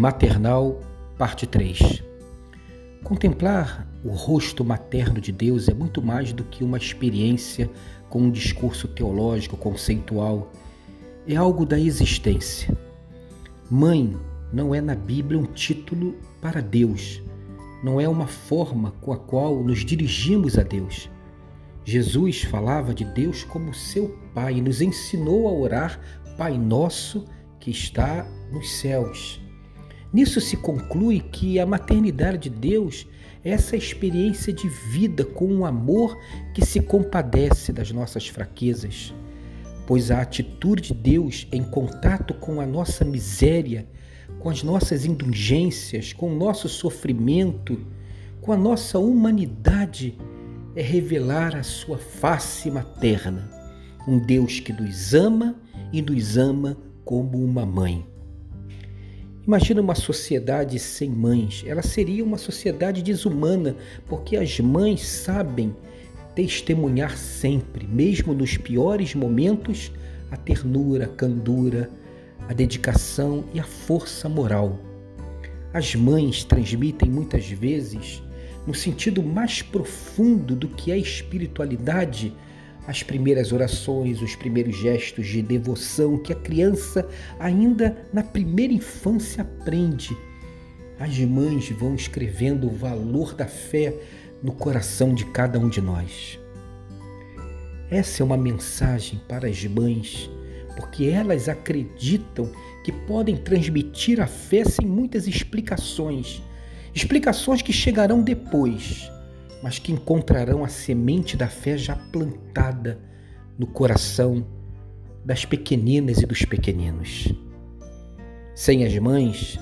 Maternal, parte 3. Contemplar o rosto materno de Deus é muito mais do que uma experiência com um discurso teológico conceitual. É algo da existência. Mãe não é na Bíblia um título para Deus, não é uma forma com a qual nos dirigimos a Deus. Jesus falava de Deus como seu Pai e nos ensinou a orar Pai Nosso que está nos céus. Nisso se conclui que a maternidade de Deus é essa experiência de vida com um amor que se compadece das nossas fraquezas, pois a atitude de Deus em contato com a nossa miséria, com as nossas indulgências, com o nosso sofrimento, com a nossa humanidade, é revelar a sua face materna, um Deus que nos ama e nos ama como uma mãe. Imagina uma sociedade sem mães. Ela seria uma sociedade desumana, porque as mães sabem testemunhar sempre, mesmo nos piores momentos, a ternura, a candura, a dedicação e a força moral. As mães transmitem muitas vezes, no sentido mais profundo do que é espiritualidade, as primeiras orações, os primeiros gestos de devoção que a criança ainda na primeira infância aprende. As mães vão escrevendo o valor da fé no coração de cada um de nós. Essa é uma mensagem para as mães, porque elas acreditam que podem transmitir a fé sem muitas explicações, explicações que chegarão depois mas que encontrarão a semente da fé já plantada no coração das pequeninas e dos pequeninos. Sem as mães,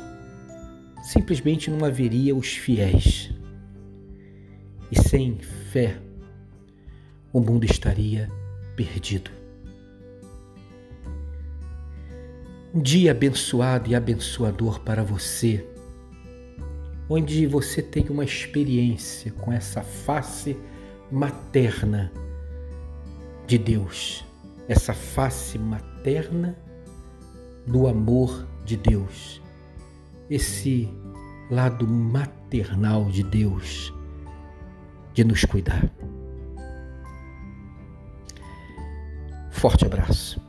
simplesmente não haveria os fiéis. E sem fé, o mundo estaria perdido. Um dia abençoado e abençoador para você onde você tem uma experiência com essa face materna de Deus, essa face materna do amor de Deus, esse lado maternal de Deus de nos cuidar. Forte abraço.